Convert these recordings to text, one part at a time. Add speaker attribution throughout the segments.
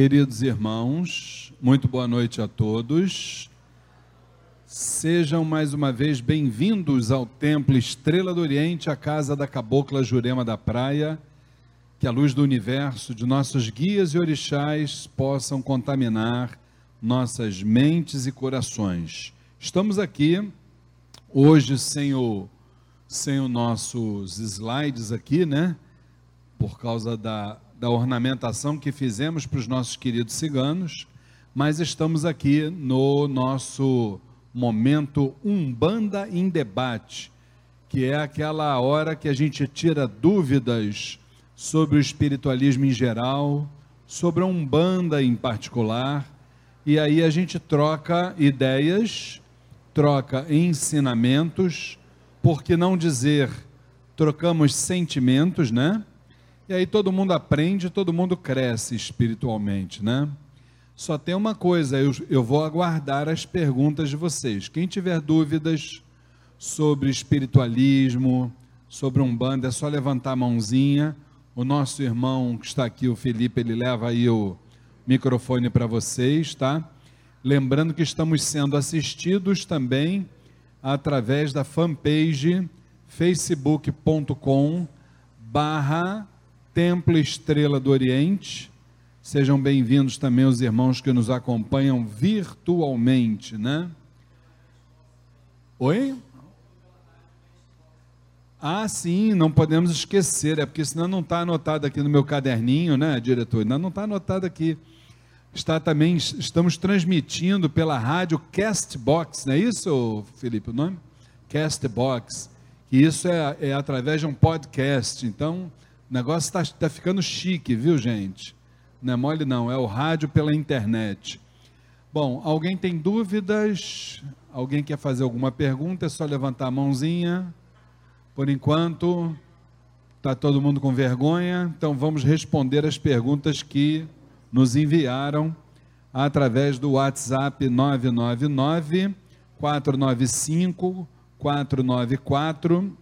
Speaker 1: Queridos irmãos, muito boa noite a todos. Sejam mais uma vez bem-vindos ao Templo Estrela do Oriente, a casa da Cabocla Jurema da Praia. Que a luz do universo de nossos guias e orixás possam contaminar nossas mentes e corações. Estamos aqui hoje sem o sem os nossos slides aqui, né? Por causa da da ornamentação que fizemos para os nossos queridos ciganos, mas estamos aqui no nosso momento Umbanda em Debate, que é aquela hora que a gente tira dúvidas sobre o espiritualismo em geral, sobre a Umbanda em particular, e aí a gente troca ideias, troca ensinamentos, por que não dizer trocamos sentimentos, né? E aí todo mundo aprende, todo mundo cresce espiritualmente, né? Só tem uma coisa, eu, eu vou aguardar as perguntas de vocês. Quem tiver dúvidas sobre espiritualismo, sobre Umbanda, é só levantar a mãozinha. O nosso irmão que está aqui, o Felipe, ele leva aí o microfone para vocês, tá? Lembrando que estamos sendo assistidos também através da fanpage facebook.com barra Templo Estrela do Oriente. Sejam bem-vindos também os irmãos que nos acompanham virtualmente, né? Oi? Ah, sim, não podemos esquecer, é porque senão não está anotado aqui no meu caderninho, né, diretor? Não está anotado aqui. Está também, estamos transmitindo pela rádio Castbox, não é isso, Felipe, o nome? Castbox. E isso é, é através de um podcast. Então, o negócio está tá ficando chique, viu, gente? Não é mole, não, é o rádio pela internet. Bom, alguém tem dúvidas? Alguém quer fazer alguma pergunta? É só levantar a mãozinha. Por enquanto, está todo mundo com vergonha, então vamos responder as perguntas que nos enviaram através do WhatsApp 999 495 494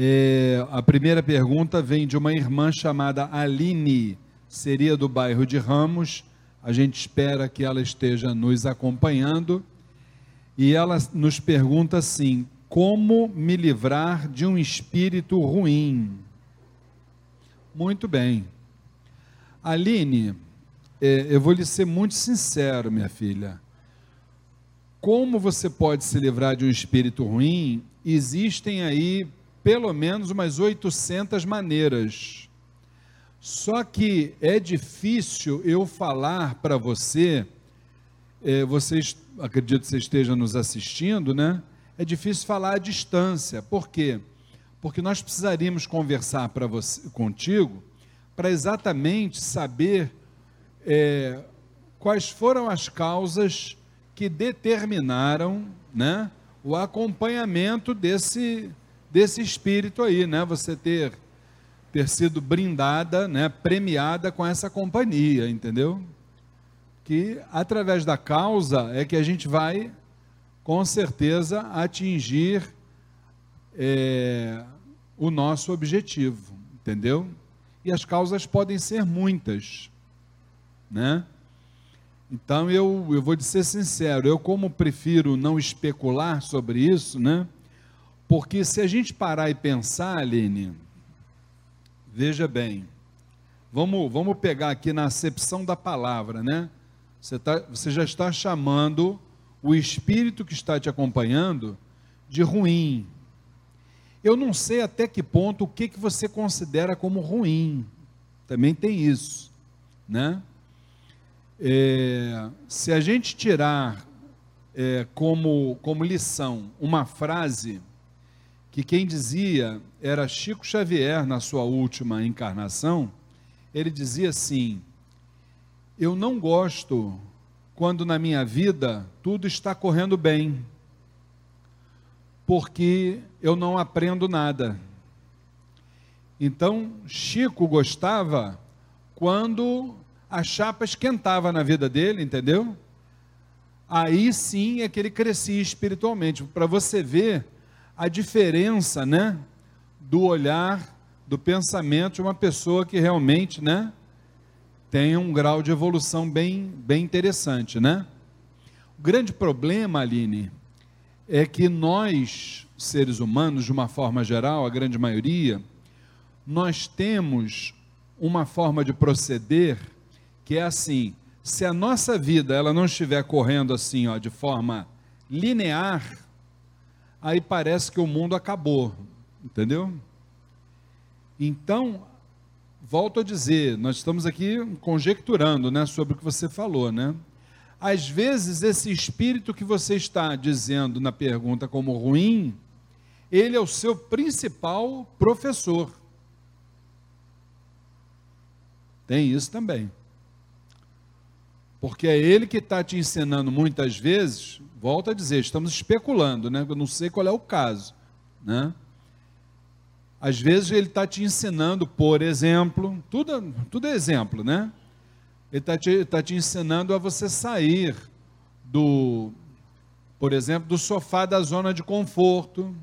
Speaker 1: é, a primeira pergunta vem de uma irmã chamada Aline, seria do bairro de Ramos. A gente espera que ela esteja nos acompanhando. E ela nos pergunta assim: como me livrar de um espírito ruim? Muito bem. Aline, é, eu vou lhe ser muito sincero, minha filha. Como você pode se livrar de um espírito ruim? Existem aí pelo menos umas 800 maneiras. Só que é difícil eu falar para você, é, vocês, acredito que você esteja nos assistindo, né? É difícil falar à distância. Por quê? Porque nós precisaríamos conversar para você, contigo para exatamente saber é, quais foram as causas que determinaram né, o acompanhamento desse, desse espírito aí, né? Você ter ter sido brindada, né, premiada com essa companhia, entendeu? Que através da causa é que a gente vai, com certeza, atingir é, o nosso objetivo, entendeu? E as causas podem ser muitas, né? Então eu, eu vou ser sincero, eu como prefiro não especular sobre isso, né? Porque se a gente parar e pensar, Aline, veja bem, vamos, vamos pegar aqui na acepção da palavra, né? Você, tá, você já está chamando o espírito que está te acompanhando de ruim. Eu não sei até que ponto o que, que você considera como ruim. Também tem isso, né? É, se a gente tirar é, como, como lição uma frase que quem dizia era Chico Xavier na sua última encarnação, ele dizia assim: Eu não gosto quando na minha vida tudo está correndo bem, porque eu não aprendo nada. Então, Chico gostava quando a chapa esquentava na vida dele, entendeu? Aí sim é que ele crescia espiritualmente. Para você ver a diferença, né, do olhar, do pensamento de uma pessoa que realmente, né, tem um grau de evolução bem, bem interessante, né? O grande problema, Aline, é que nós, seres humanos, de uma forma geral, a grande maioria, nós temos uma forma de proceder que é assim: se a nossa vida ela não estiver correndo assim, ó, de forma linear, aí parece que o mundo acabou, entendeu? Então, volto a dizer, nós estamos aqui conjecturando, né, sobre o que você falou, né? Às vezes esse espírito que você está dizendo na pergunta como ruim, ele é o seu principal professor. Tem isso também. Porque é ele que está te ensinando muitas vezes, volta a dizer, estamos especulando, né? Eu não sei qual é o caso, né? Às vezes ele está te ensinando, por exemplo, tudo, tudo é exemplo, né? Ele está te, tá te ensinando a você sair do, por exemplo, do sofá da zona de conforto,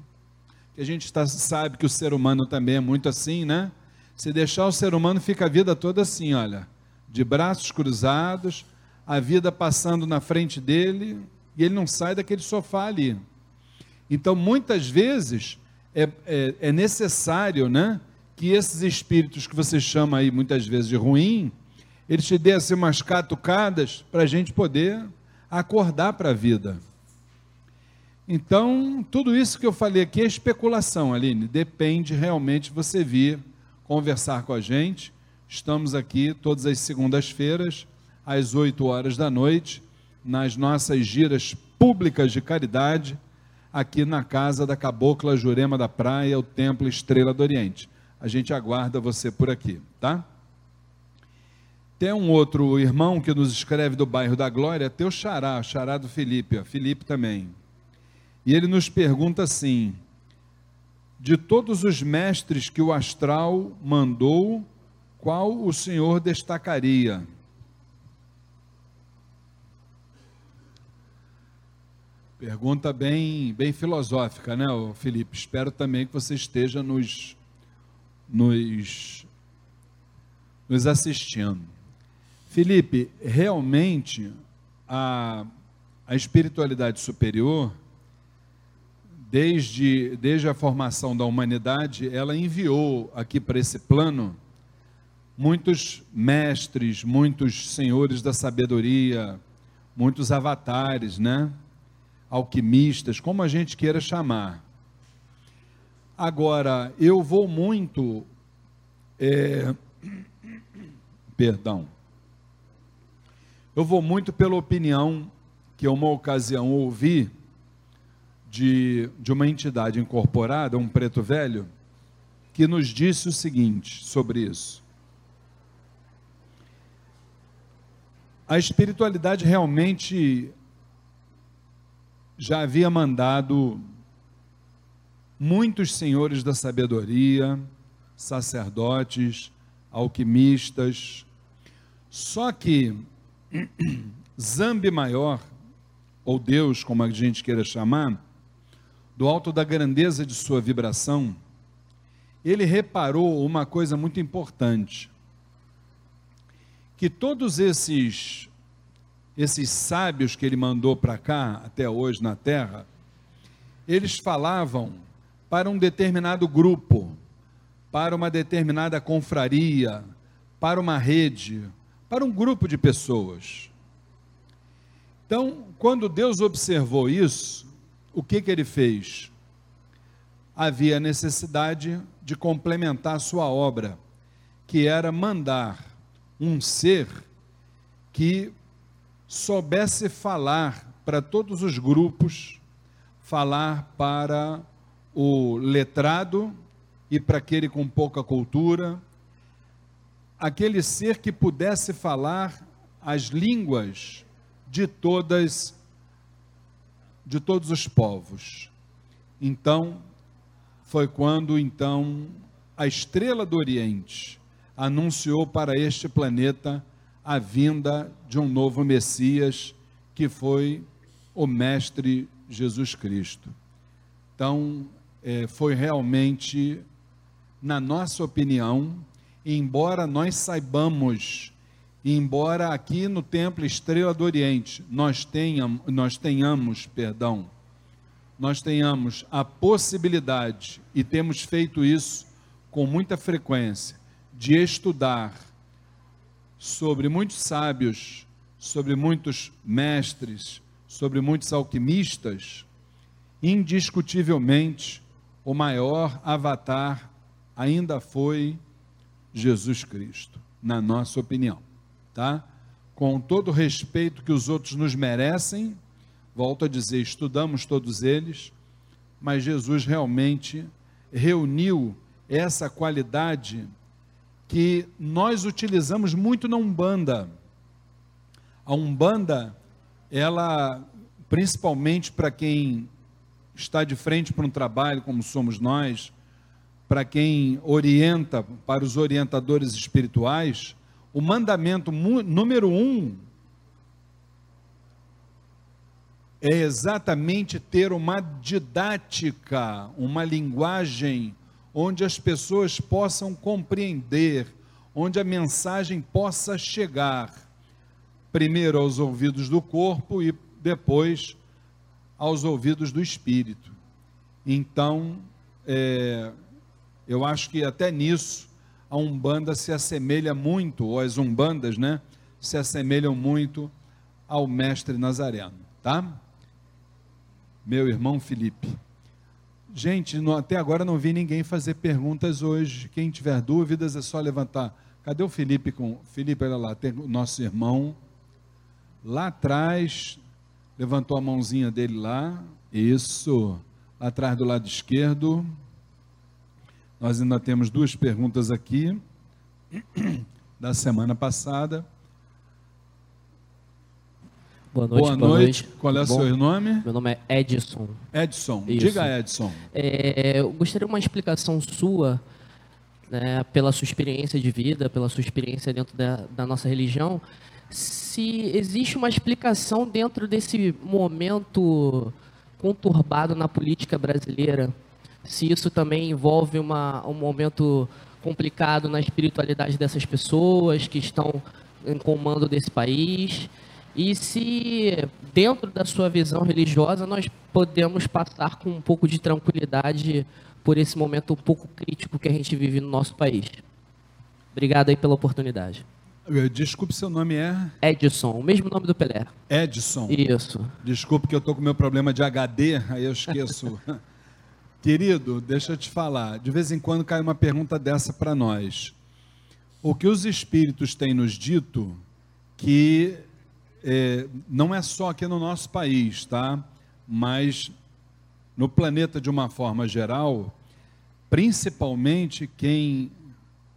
Speaker 1: que a gente tá, sabe que o ser humano também é muito assim, né? Se deixar o ser humano, fica a vida toda assim, olha, de braços cruzados, a vida passando na frente dele, e ele não sai daquele sofá ali. Então, muitas vezes, é, é, é necessário né, que esses espíritos que você chama aí muitas vezes de ruim, eles te dêem assim umas catucadas para a gente poder acordar para a vida. Então, tudo isso que eu falei aqui é especulação, Aline. Depende realmente você vir conversar com a gente. Estamos aqui todas as segundas-feiras, às 8 horas da noite, nas nossas giras públicas de caridade, aqui na casa da Cabocla Jurema da Praia, o Templo Estrela do Oriente. A gente aguarda você por aqui, tá? Tem um outro irmão que nos escreve do bairro da Glória, teu xará, xará do Felipe, ó, Felipe também. E ele nos pergunta assim: de todos os mestres que o astral mandou, qual o senhor destacaria? Pergunta bem, bem filosófica, né, Felipe? Espero também que você esteja nos, nos, nos assistindo. Felipe, realmente a, a espiritualidade superior, desde, desde a formação da humanidade, ela enviou aqui para esse plano muitos mestres, muitos senhores da sabedoria, muitos avatares, né? Alquimistas, como a gente queira chamar. Agora, eu vou muito. É, perdão. Eu vou muito pela opinião que, uma ocasião, ouvi de, de uma entidade incorporada, um preto velho, que nos disse o seguinte sobre isso. A espiritualidade realmente já havia mandado muitos senhores da sabedoria, sacerdotes, alquimistas. Só que Zambi Maior, ou Deus, como a gente queira chamar, do alto da grandeza de sua vibração, ele reparou uma coisa muito importante: que todos esses esses sábios que ele mandou para cá, até hoje na terra, eles falavam para um determinado grupo, para uma determinada confraria, para uma rede, para um grupo de pessoas. Então, quando Deus observou isso, o que, que ele fez? Havia necessidade de complementar sua obra, que era mandar um ser que soubesse falar para todos os grupos, falar para o letrado e para aquele com pouca cultura, aquele ser que pudesse falar as línguas de todas de todos os povos. Então, foi quando então a estrela do Oriente anunciou para este planeta a vinda de um novo Messias, que foi o Mestre Jesus Cristo. Então, é, foi realmente, na nossa opinião, embora nós saibamos embora aqui no templo Estrela do Oriente nós tenhamos, nós tenhamos, perdão, nós tenhamos a possibilidade e temos feito isso com muita frequência de estudar sobre muitos sábios, sobre muitos mestres, sobre muitos alquimistas, indiscutivelmente o maior avatar ainda foi Jesus Cristo, na nossa opinião, tá? Com todo o respeito que os outros nos merecem, volto a dizer, estudamos todos eles, mas Jesus realmente reuniu essa qualidade que nós utilizamos muito na Umbanda. A Umbanda, ela, principalmente para quem está de frente para um trabalho como somos nós, para quem orienta, para os orientadores espirituais, o mandamento número um é exatamente ter uma didática, uma linguagem onde as pessoas possam compreender, onde a mensagem possa chegar, primeiro aos ouvidos do corpo e depois aos ouvidos do espírito. Então, é, eu acho que até nisso a Umbanda se assemelha muito, ou as Umbandas, né? Se assemelham muito ao mestre Nazareno, tá? Meu irmão Felipe. Gente, até agora não vi ninguém fazer perguntas hoje. Quem tiver dúvidas é só levantar. Cadê o Felipe com Felipe, olha lá, tem o nosso irmão lá atrás, levantou a mãozinha dele lá. Isso. Lá atrás do lado esquerdo. Nós ainda temos duas perguntas aqui da semana passada.
Speaker 2: Boa noite.
Speaker 1: Boa, boa noite. noite. Qual é o seu nome?
Speaker 2: Meu nome é Edson.
Speaker 1: Edson. Isso. Diga, Edson.
Speaker 2: É, eu gostaria uma explicação sua, né, pela sua experiência de vida, pela sua experiência dentro da, da nossa religião, se existe uma explicação dentro desse momento conturbado na política brasileira, se isso também envolve uma, um momento complicado na espiritualidade dessas pessoas que estão em comando desse país e se, dentro da sua visão religiosa, nós podemos passar com um pouco de tranquilidade por esse momento um pouco crítico que a gente vive no nosso país. Obrigado aí pela oportunidade.
Speaker 1: Desculpe, seu nome é?
Speaker 2: Edson, o mesmo nome do Pelé.
Speaker 1: Edson.
Speaker 2: Isso.
Speaker 1: Desculpe que eu estou com meu problema de HD, aí eu esqueço. Querido, deixa eu te falar. De vez em quando cai uma pergunta dessa para nós. O que os espíritos têm nos dito que é, não é só aqui no nosso país, tá? Mas no planeta de uma forma geral, principalmente quem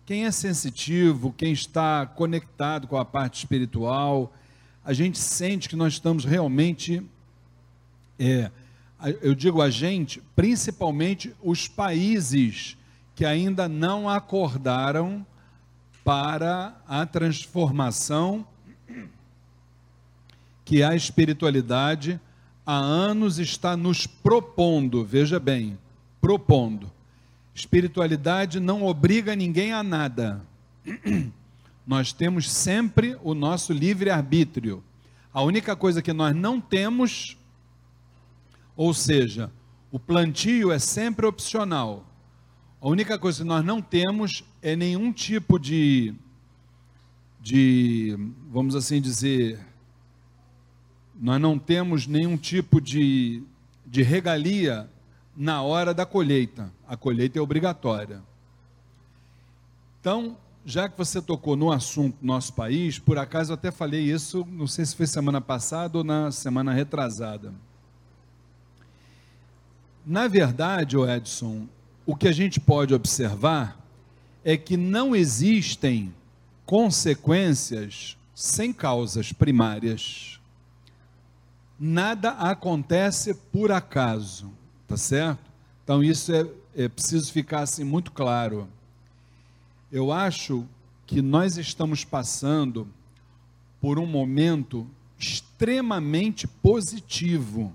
Speaker 1: quem é sensitivo, quem está conectado com a parte espiritual, a gente sente que nós estamos realmente, é, eu digo a gente, principalmente os países que ainda não acordaram para a transformação que a espiritualidade há anos está nos propondo, veja bem, propondo. Espiritualidade não obriga ninguém a nada. Nós temos sempre o nosso livre-arbítrio. A única coisa que nós não temos, ou seja, o plantio é sempre opcional. A única coisa que nós não temos é nenhum tipo de, de vamos assim dizer, nós não temos nenhum tipo de, de regalia na hora da colheita. A colheita é obrigatória. Então, já que você tocou no assunto nosso país, por acaso eu até falei isso, não sei se foi semana passada ou na semana retrasada. Na verdade, Edson, o que a gente pode observar é que não existem consequências sem causas primárias nada acontece por acaso, tá certo? Então isso é, é preciso ficar assim muito claro. Eu acho que nós estamos passando por um momento extremamente positivo.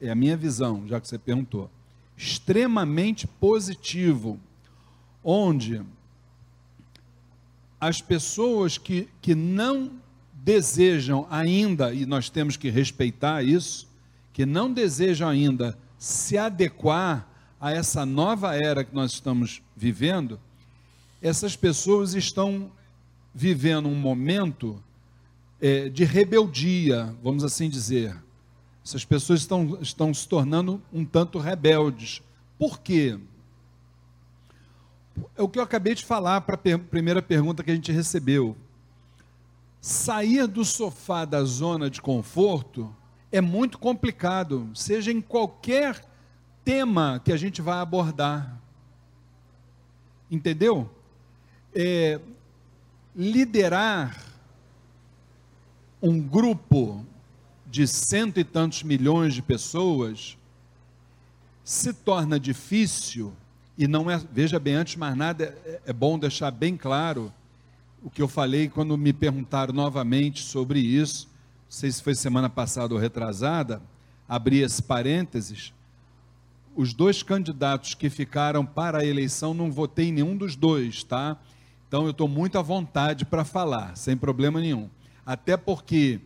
Speaker 1: É a minha visão, já que você perguntou. Extremamente positivo, onde as pessoas que, que não desejam ainda, e nós temos que respeitar isso, que não desejam ainda se adequar a essa nova era que nós estamos vivendo, essas pessoas estão vivendo um momento é, de rebeldia, vamos assim dizer. Essas pessoas estão, estão se tornando um tanto rebeldes. Por quê? É o que eu acabei de falar para a per primeira pergunta que a gente recebeu. Sair do sofá da zona de conforto é muito complicado, seja em qualquer tema que a gente vai abordar. Entendeu? É, liderar um grupo de cento e tantos milhões de pessoas se torna difícil e não é, veja bem, antes de mais nada, é, é bom deixar bem claro o que eu falei quando me perguntaram novamente sobre isso, não sei se foi semana passada ou retrasada, abri esse parênteses, os dois candidatos que ficaram para a eleição, não votei em nenhum dos dois, tá? Então eu estou muito à vontade para falar, sem problema nenhum. Até porque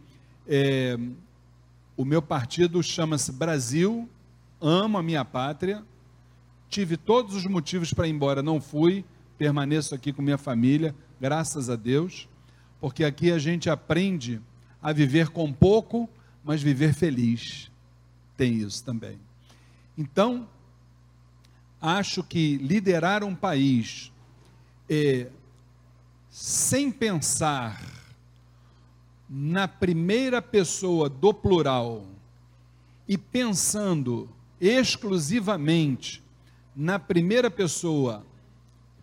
Speaker 1: é, o meu partido chama-se Brasil, amo a minha pátria, tive todos os motivos para ir embora, não fui, permaneço aqui com minha família, graças a Deus, porque aqui a gente aprende a viver com pouco, mas viver feliz. Tem isso também. Então, acho que liderar um país é, sem pensar na primeira pessoa do plural e pensando exclusivamente na primeira pessoa,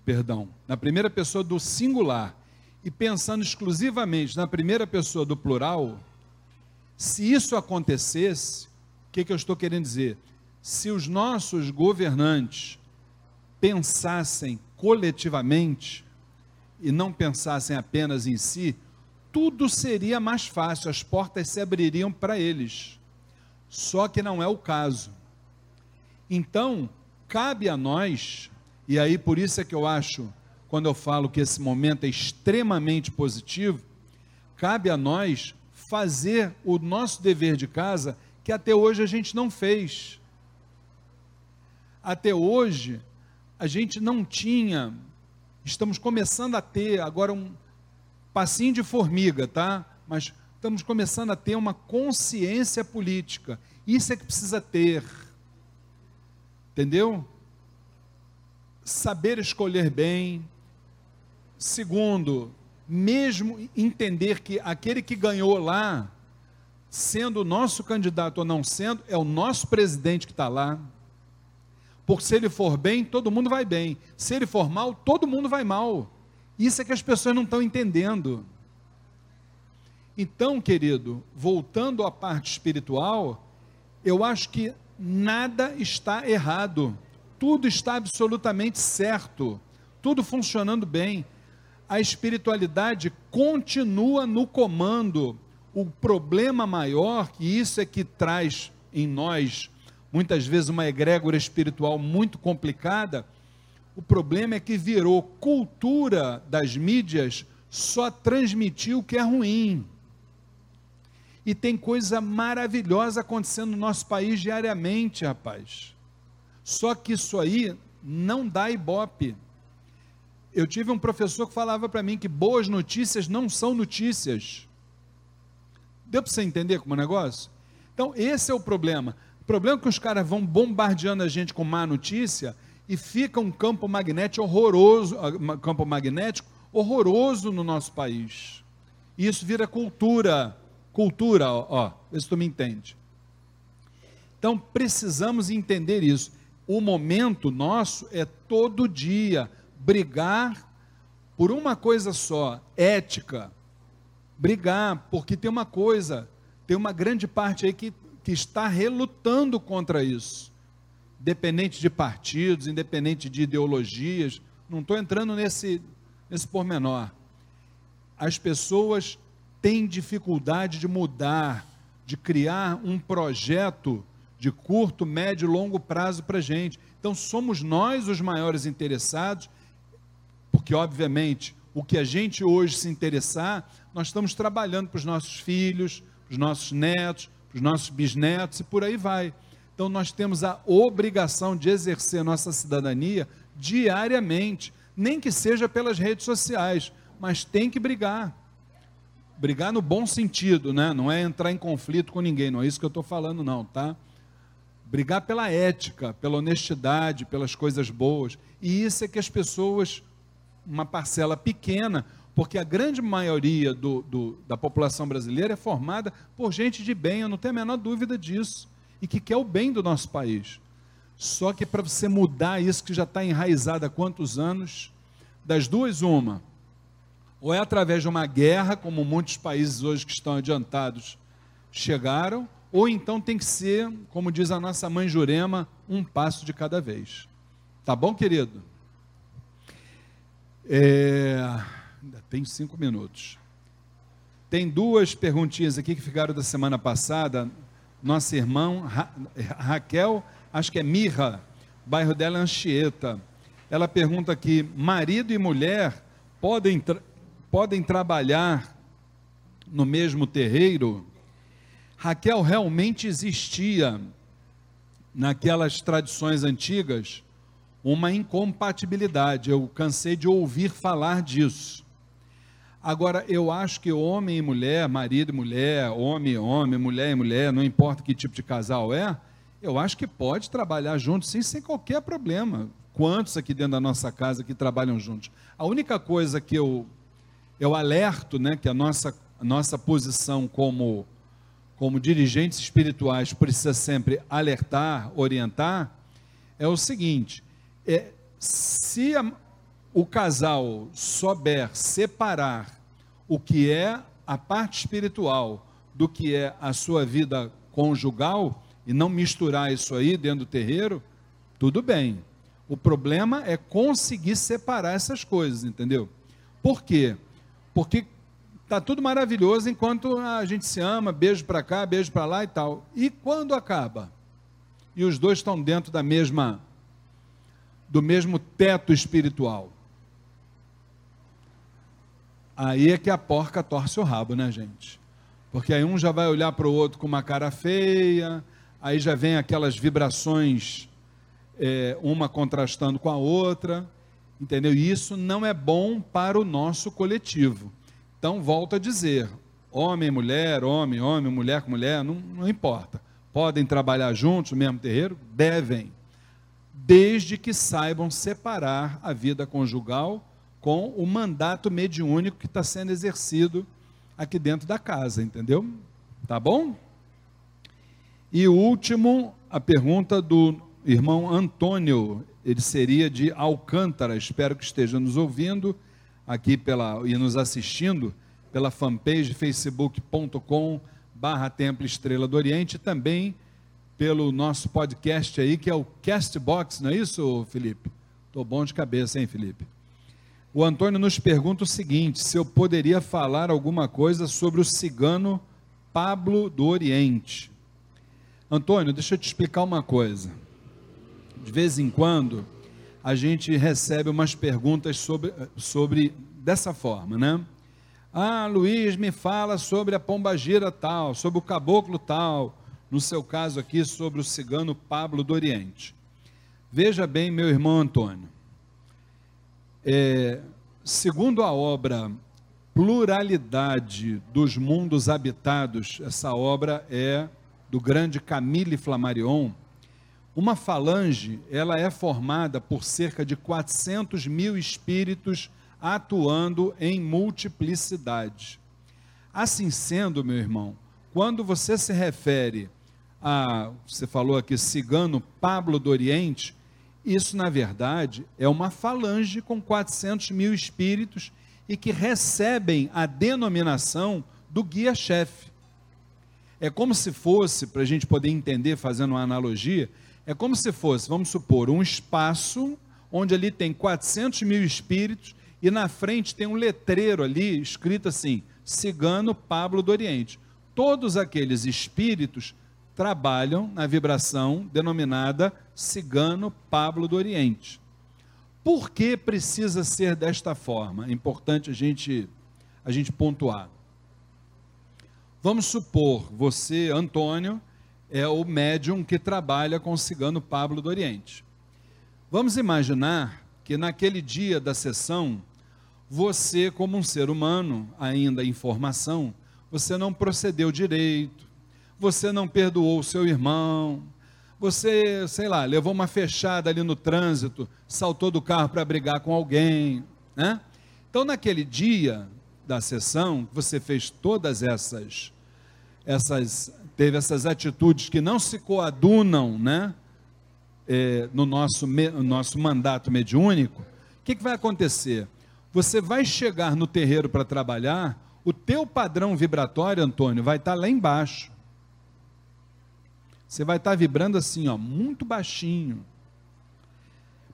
Speaker 1: perdão, na primeira pessoa do singular e pensando exclusivamente na primeira pessoa do plural, se isso acontecesse, o que, que eu estou querendo dizer? Se os nossos governantes pensassem coletivamente e não pensassem apenas em si, tudo seria mais fácil, as portas se abririam para eles. Só que não é o caso. Então, cabe a nós, e aí por isso é que eu acho, quando eu falo que esse momento é extremamente positivo, cabe a nós fazer o nosso dever de casa que até hoje a gente não fez. Até hoje, a gente não tinha, estamos começando a ter agora um passinho de formiga, tá? Mas estamos começando a ter uma consciência política. Isso é que precisa ter. Entendeu? Saber escolher bem. Segundo, mesmo entender que aquele que ganhou lá, sendo o nosso candidato ou não sendo, é o nosso presidente que está lá. Porque se ele for bem, todo mundo vai bem. Se ele for mal, todo mundo vai mal. Isso é que as pessoas não estão entendendo. Então, querido, voltando à parte espiritual, eu acho que nada está errado. Tudo está absolutamente certo. Tudo funcionando bem. A espiritualidade continua no comando. O problema maior, que isso é que traz em nós muitas vezes uma egrégora espiritual muito complicada. O problema é que virou cultura das mídias só transmitir o que é ruim. E tem coisa maravilhosa acontecendo no nosso país diariamente, rapaz. Só que isso aí não dá ibope. Eu tive um professor que falava para mim que boas notícias não são notícias. Deu para você entender como é o negócio? Então, esse é o problema. O problema é que os caras vão bombardeando a gente com má notícia e fica um campo magnético horroroso, ah, campo magnético horroroso no nosso país. E isso vira cultura, cultura, ó, ó se tu me entende. Então precisamos entender isso. O momento nosso é todo dia brigar por uma coisa só, ética. Brigar, porque tem uma coisa, tem uma grande parte aí que que está relutando contra isso, independente de partidos, independente de ideologias, não estou entrando nesse, nesse pormenor. As pessoas têm dificuldade de mudar, de criar um projeto de curto, médio e longo prazo para a gente. Então, somos nós os maiores interessados, porque, obviamente, o que a gente hoje se interessar, nós estamos trabalhando para os nossos filhos, para os nossos netos, para os nossos bisnetos e por aí vai. Então nós temos a obrigação de exercer nossa cidadania diariamente, nem que seja pelas redes sociais, mas tem que brigar. Brigar no bom sentido, né? Não é entrar em conflito com ninguém, não é isso que eu estou falando, não, tá? Brigar pela ética, pela honestidade, pelas coisas boas. E isso é que as pessoas, uma parcela pequena, porque a grande maioria do, do, da população brasileira é formada por gente de bem, eu não tenho a menor dúvida disso, e que quer o bem do nosso país. Só que para você mudar isso que já está enraizado há quantos anos, das duas, uma, ou é através de uma guerra, como muitos países hoje que estão adiantados chegaram, ou então tem que ser, como diz a nossa mãe Jurema, um passo de cada vez. Tá bom, querido? É, ainda tem cinco minutos. Tem duas perguntinhas aqui que ficaram da semana passada. Nossa irmã Ra Raquel, acho que é Mirra, bairro dela é Anchieta. Ela pergunta aqui: marido e mulher podem podem trabalhar no mesmo terreiro, Raquel realmente existia naquelas tradições antigas uma incompatibilidade. Eu cansei de ouvir falar disso. Agora, eu acho que homem e mulher, marido e mulher, homem e homem, mulher e mulher, não importa que tipo de casal é, eu acho que pode trabalhar juntos sim, sem qualquer problema. Quantos aqui dentro da nossa casa que trabalham juntos? A única coisa que eu eu alerto né, que a nossa, a nossa posição como, como dirigentes espirituais precisa sempre alertar, orientar, é o seguinte: é, se a, o casal souber separar o que é a parte espiritual do que é a sua vida conjugal e não misturar isso aí dentro do terreiro, tudo bem. O problema é conseguir separar essas coisas, entendeu? Por quê? Porque tá tudo maravilhoso enquanto a gente se ama, beijo para cá, beijo para lá e tal. E quando acaba? E os dois estão dentro da mesma do mesmo teto espiritual. Aí é que a porca torce o rabo, né, gente? Porque aí um já vai olhar para o outro com uma cara feia, aí já vem aquelas vibrações, é, uma contrastando com a outra. Entendeu? E isso não é bom para o nosso coletivo. Então, volto a dizer: homem, mulher, homem, homem, mulher com mulher, não, não importa. Podem trabalhar juntos no mesmo terreiro? Devem. Desde que saibam separar a vida conjugal com o mandato mediúnico que está sendo exercido aqui dentro da casa, entendeu? Tá bom? E o último, a pergunta do irmão Antônio ele seria de Alcântara. Espero que esteja nos ouvindo aqui pela, e nos assistindo pela fanpage facebook.com barra Templo Estrela do Oriente, também pelo nosso podcast aí, que é o Castbox, não é isso, Felipe? Estou bom de cabeça, hein, Felipe? O Antônio nos pergunta o seguinte: se eu poderia falar alguma coisa sobre o cigano Pablo do Oriente. Antônio, deixa eu te explicar uma coisa de vez em quando, a gente recebe umas perguntas sobre, sobre dessa forma, né? Ah, Luiz, me fala sobre a pombagira tal, sobre o caboclo tal, no seu caso aqui, sobre o cigano Pablo do Oriente. Veja bem, meu irmão Antônio, é, segundo a obra Pluralidade dos Mundos Habitados, essa obra é do grande Camille Flammarion, uma falange, ela é formada por cerca de 400 mil espíritos atuando em multiplicidade. Assim sendo, meu irmão, quando você se refere a, você falou aqui, cigano Pablo do Oriente, isso na verdade é uma falange com 400 mil espíritos e que recebem a denominação do guia-chefe. É como se fosse, para a gente poder entender, fazendo uma analogia, é como se fosse, vamos supor, um espaço onde ali tem 400 mil espíritos e na frente tem um letreiro ali escrito assim: Cigano Pablo do Oriente. Todos aqueles espíritos trabalham na vibração denominada Cigano Pablo do Oriente. Por que precisa ser desta forma? É importante a gente, a gente pontuar. Vamos supor, você, Antônio, é o médium que trabalha com o cigano Pablo do Oriente. Vamos imaginar que naquele dia da sessão, você, como um ser humano, ainda em formação, você não procedeu direito, você não perdoou o seu irmão, você, sei lá, levou uma fechada ali no trânsito, saltou do carro para brigar com alguém, né? Então, naquele dia da sessão, você fez todas essas, essas, teve essas atitudes que não se coadunam, né? É, no nosso, no nosso mandato mediúnico, o que, que vai acontecer? Você vai chegar no terreiro para trabalhar, o teu padrão vibratório, Antônio, vai estar tá lá embaixo. Você vai estar vibrando assim, ó, muito baixinho.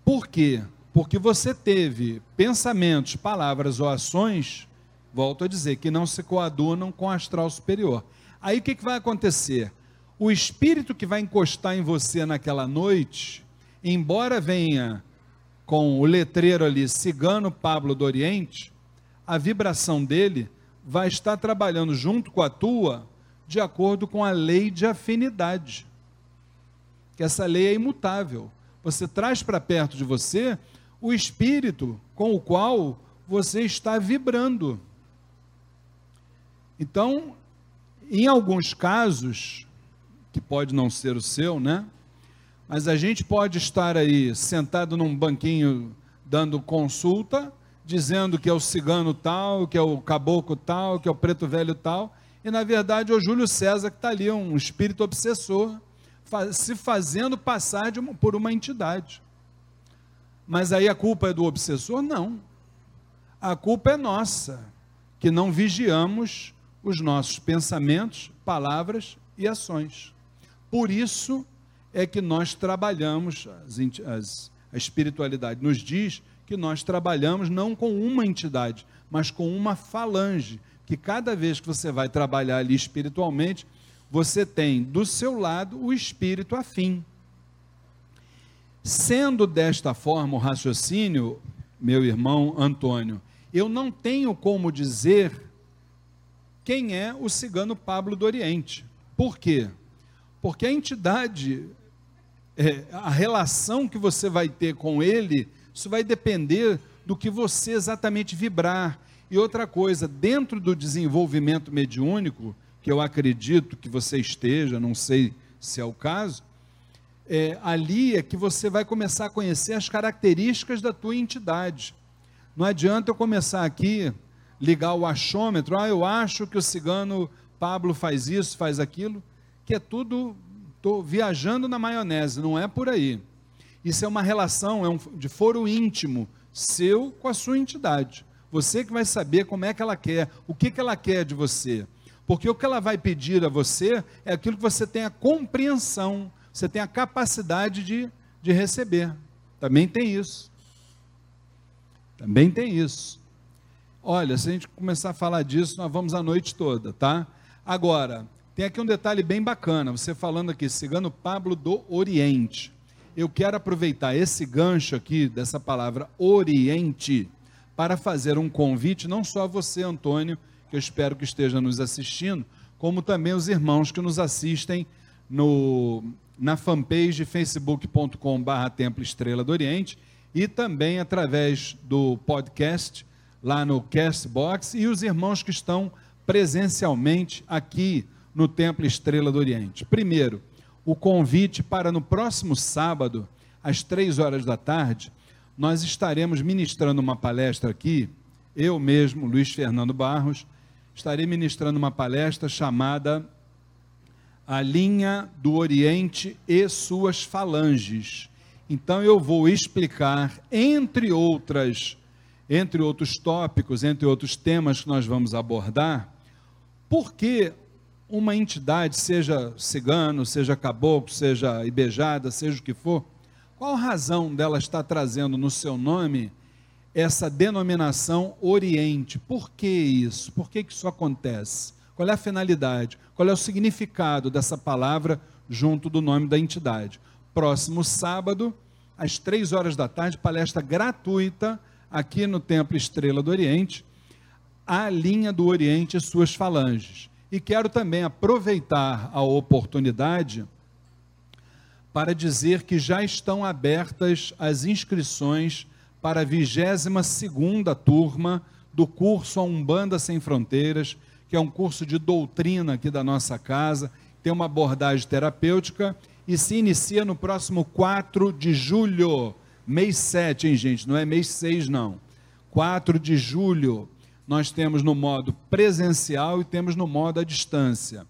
Speaker 1: Por quê? Porque você teve pensamentos, palavras ou ações, volto a dizer, que não se coadunam com o astral superior. Aí o que, que vai acontecer? O espírito que vai encostar em você naquela noite, embora venha com o letreiro ali, Cigano Pablo do Oriente, a vibração dele vai estar trabalhando junto com a tua, de acordo com a lei de afinidade que essa lei é imutável. Você traz para perto de você o espírito com o qual você está vibrando. Então, em alguns casos, que pode não ser o seu, né? Mas a gente pode estar aí sentado num banquinho dando consulta, dizendo que é o cigano tal, que é o caboclo tal, que é o preto velho tal, e na verdade é o Júlio César que está ali, um espírito obsessor, se fazendo passar uma, por uma entidade. Mas aí a culpa é do obsessor? Não. A culpa é nossa, que não vigiamos os nossos pensamentos, palavras e ações. Por isso é que nós trabalhamos, as, as, a espiritualidade nos diz que nós trabalhamos não com uma entidade, mas com uma falange, que cada vez que você vai trabalhar ali espiritualmente, você tem do seu lado o espírito afim. Sendo desta forma o raciocínio, meu irmão Antônio, eu não tenho como dizer quem é o cigano Pablo do Oriente. Por quê? Porque a entidade, é, a relação que você vai ter com ele, isso vai depender do que você exatamente vibrar. E outra coisa, dentro do desenvolvimento mediúnico, que eu acredito que você esteja, não sei se é o caso, é, ali é que você vai começar a conhecer as características da tua entidade. Não adianta eu começar aqui, ligar o achômetro, ah, eu acho que o cigano Pablo faz isso, faz aquilo, que é tudo, estou viajando na maionese, não é por aí. Isso é uma relação, é um, de foro íntimo seu com a sua entidade. Você que vai saber como é que ela quer, o que, que ela quer de você. Porque o que ela vai pedir a você é aquilo que você tem a compreensão, você tem a capacidade de, de receber. Também tem isso. Também tem isso. Olha, se a gente começar a falar disso, nós vamos a noite toda, tá? Agora, tem aqui um detalhe bem bacana. Você falando aqui, cigano Pablo do Oriente. Eu quero aproveitar esse gancho aqui, dessa palavra Oriente, para fazer um convite, não só a você, Antônio, que eu espero que esteja nos assistindo, como também os irmãos que nos assistem no, na fanpage facebook.com.br Templo Estrela do Oriente e também através do podcast lá no Castbox e os irmãos que estão presencialmente aqui no Templo Estrela do Oriente. Primeiro, o convite para no próximo sábado, às três horas da tarde, nós estaremos ministrando uma palestra aqui, eu mesmo, Luiz Fernando Barros, estarei ministrando uma palestra chamada A Linha do Oriente e Suas Falanges. Então eu vou explicar, entre outras, entre outros tópicos, entre outros temas que nós vamos abordar, por que uma entidade, seja cigano, seja caboclo, seja ibejada, seja o que for, qual a razão dela estar trazendo no seu nome essa denominação Oriente. Por que isso? Por que, que isso acontece? Qual é a finalidade? Qual é o significado dessa palavra junto do nome da entidade? Próximo sábado, às três horas da tarde, palestra gratuita aqui no Templo Estrela do Oriente, a linha do Oriente e suas falanges. E quero também aproveitar a oportunidade para dizer que já estão abertas as inscrições para a 22 segunda turma do curso A Umbanda Sem Fronteiras, que é um curso de doutrina aqui da nossa casa, tem uma abordagem terapêutica e se inicia no próximo 4 de julho, mês 7, hein, gente? Não é mês 6, não. 4 de julho, nós temos no modo presencial e temos no modo à distância.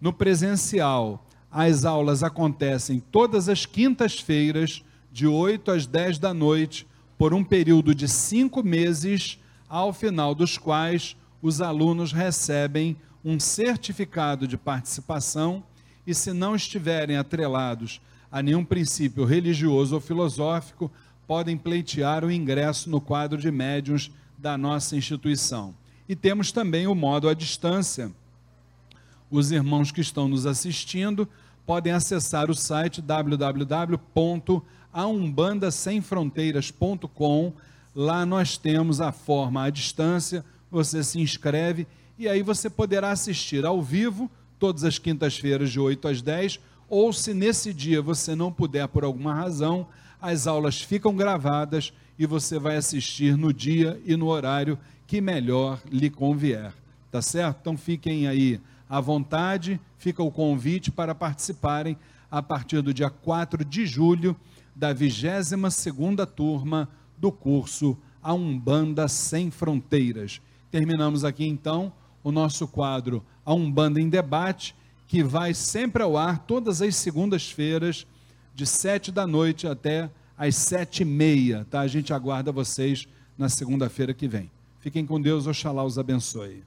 Speaker 1: No presencial, as aulas acontecem todas as quintas-feiras, de 8 às 10 da noite, por um período de cinco meses, ao final dos quais os alunos recebem um certificado de participação e, se não estiverem atrelados a nenhum princípio religioso ou filosófico, podem pleitear o ingresso no quadro de médiuns da nossa instituição. E temos também o modo à distância. Os irmãos que estão nos assistindo podem acessar o site www.aumbandasemfronteiras.com. Lá nós temos a forma à distância, você se inscreve e aí você poderá assistir ao vivo todas as quintas-feiras de 8 às 10, ou se nesse dia você não puder por alguma razão, as aulas ficam gravadas e você vai assistir no dia e no horário que melhor lhe convier. Tá certo? Então fiquem aí à vontade, fica o convite para participarem a partir do dia 4 de julho da 22ª turma do curso A Umbanda Sem Fronteiras. Terminamos aqui então o nosso quadro A Umbanda em Debate, que vai sempre ao ar todas as segundas-feiras, de sete da noite até às sete e meia, tá? A gente aguarda vocês na segunda-feira que vem. Fiquem com Deus, Oxalá os abençoe.